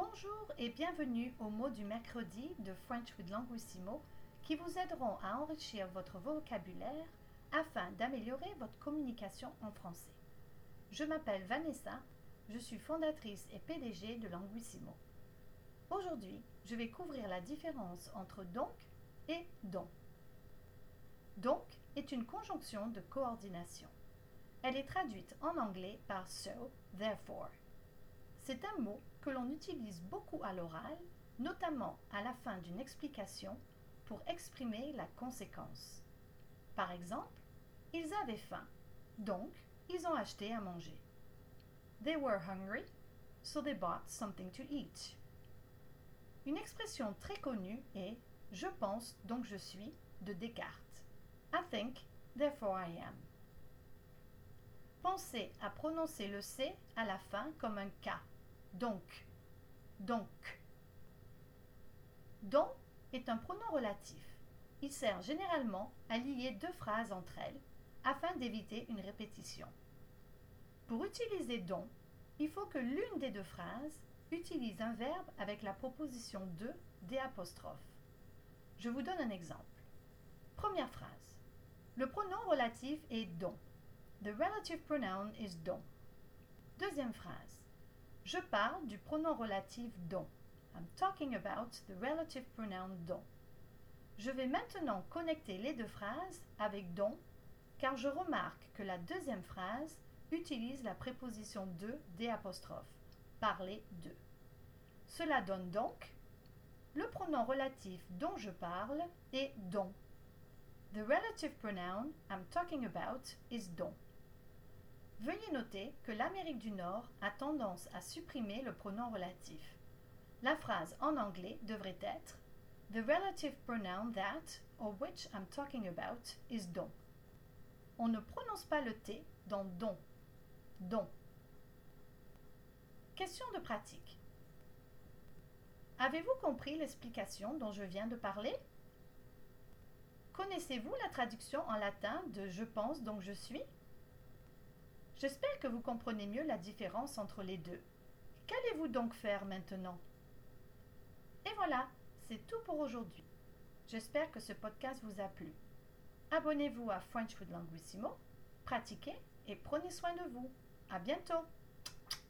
Bonjour et bienvenue aux mots du mercredi de French with Languissimo qui vous aideront à enrichir votre vocabulaire afin d'améliorer votre communication en français. Je m'appelle Vanessa, je suis fondatrice et PDG de Languissimo. Aujourd'hui, je vais couvrir la différence entre donc et don. Donc est une conjonction de coordination. Elle est traduite en anglais par so, therefore. C'est un mot que l'on utilise beaucoup à l'oral, notamment à la fin d'une explication pour exprimer la conséquence. Par exemple, ils avaient faim, donc ils ont acheté à manger. They were hungry, so they bought something to eat. Une expression très connue est je pense donc je suis de Descartes. I think, therefore I am. Pensez à prononcer le C à la fin comme un K donc. Donc. Don est un pronom relatif. Il sert généralement à lier deux phrases entre elles afin d'éviter une répétition. Pour utiliser don, il faut que l'une des deux phrases utilise un verbe avec la proposition de des. Je vous donne un exemple. Première phrase. Le pronom relatif est don. The relative pronoun is don. Deuxième phrase. Je parle du pronom relatif don. I'm talking about the relative pronoun don. Je vais maintenant connecter les deux phrases avec don car je remarque que la deuxième phrase utilise la préposition de des. Parler de. Cela donne donc le pronom relatif dont je parle est don. The relative pronoun I'm talking about is don. Veuillez noter que l'Amérique du Nord a tendance à supprimer le pronom relatif. La phrase en anglais devrait être The relative pronoun that or which I'm talking about is don. On ne prononce pas le T dans don. Don. Question de pratique. Avez-vous compris l'explication dont je viens de parler? Connaissez-vous la traduction en latin de je pense donc je suis J'espère que vous comprenez mieux la différence entre les deux. Qu'allez-vous donc faire maintenant? Et voilà, c'est tout pour aujourd'hui. J'espère que ce podcast vous a plu. Abonnez-vous à French with Languissimo, pratiquez et prenez soin de vous. À bientôt!